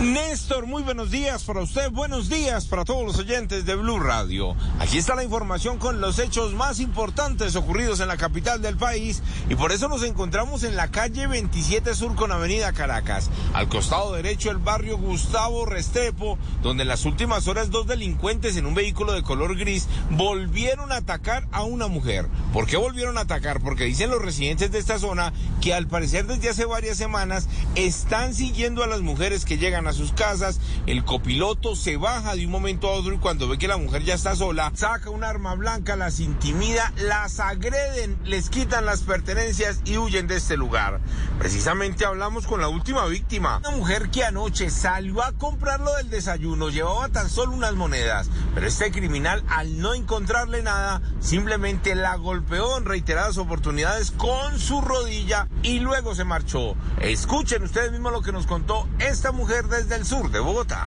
Néstor, muy buenos días para usted, buenos días para todos los oyentes de Blue Radio. Aquí está la información con los hechos más importantes ocurridos en la capital del país y por eso nos encontramos en la calle 27 Sur con Avenida Caracas, al costado derecho el barrio Gustavo Restrepo, donde en las últimas horas dos delincuentes en un vehículo de color gris volvieron a atacar a una mujer. ¿Por qué volvieron a atacar? Porque dicen los residentes de esta zona que al parecer desde hace varias semanas están siguiendo a las mujeres que llegan a sus casas, el copiloto se baja de un momento a otro y cuando ve que la mujer ya está sola, saca un arma blanca, las intimida, las agreden, les quitan las pertenencias y huyen de este lugar. Precisamente hablamos con la última víctima, una mujer que anoche salió a comprar lo del desayuno, llevaba tan solo unas monedas, pero este criminal al no encontrarle nada, simplemente la golpeó en reiteradas oportunidades con su rodilla y luego se marchó. Escuchen ustedes mismos lo que nos contó esta mujer desde el sur de Bogotá.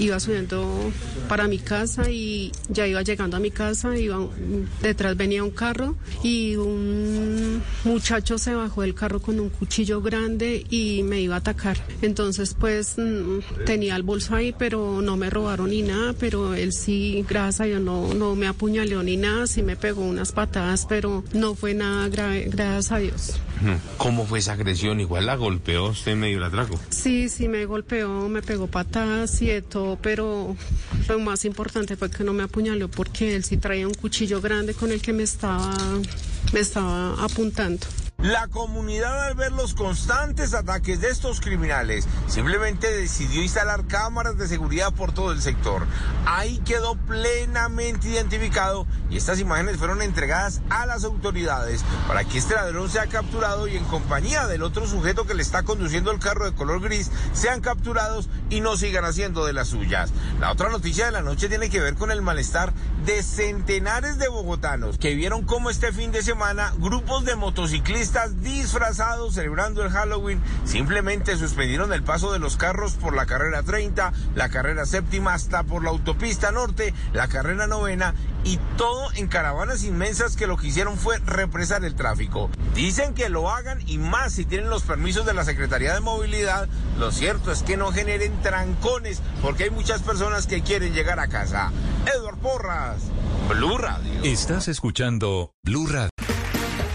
Iba subiendo para mi casa y ya iba llegando a mi casa, iba, detrás venía un carro y un muchacho se bajó del carro con un cuchillo grande y me iba a atacar. Entonces pues tenía el bolso ahí, pero no me robaron ni nada, pero él sí, gracias a Dios, no, no me apuñaleó ni nada, sí me pegó unas patadas, pero no fue nada grave, gracias a Dios. ¿Cómo fue esa agresión? Igual la golpeó usted medio el atraco. Sí, sí me golpeó, me pegó patadas y de todo, pero lo más importante fue que no me apuñaló porque él sí traía un cuchillo grande con el que me estaba, me estaba apuntando. La comunidad al ver los constantes ataques de estos criminales simplemente decidió instalar cámaras de seguridad por todo el sector. Ahí quedó plenamente identificado y estas imágenes fueron entregadas a las autoridades para que este ladrón sea capturado y en compañía del otro sujeto que le está conduciendo el carro de color gris sean capturados y no sigan haciendo de las suyas. La otra noticia de la noche tiene que ver con el malestar de centenares de bogotanos que vieron cómo este fin de semana grupos de motociclistas disfrazados celebrando el Halloween simplemente suspendieron el paso de los carros por la carrera 30, la carrera séptima hasta por la autopista norte, la carrera novena y todo en caravanas inmensas que lo que hicieron fue represar el tráfico. Dicen que lo hagan y más si tienen los permisos de la Secretaría de Movilidad. Lo cierto es que no generen trancones porque hay muchas personas que quieren llegar a casa. Edward Porras, Blue Radio. Estás escuchando Blue Radio.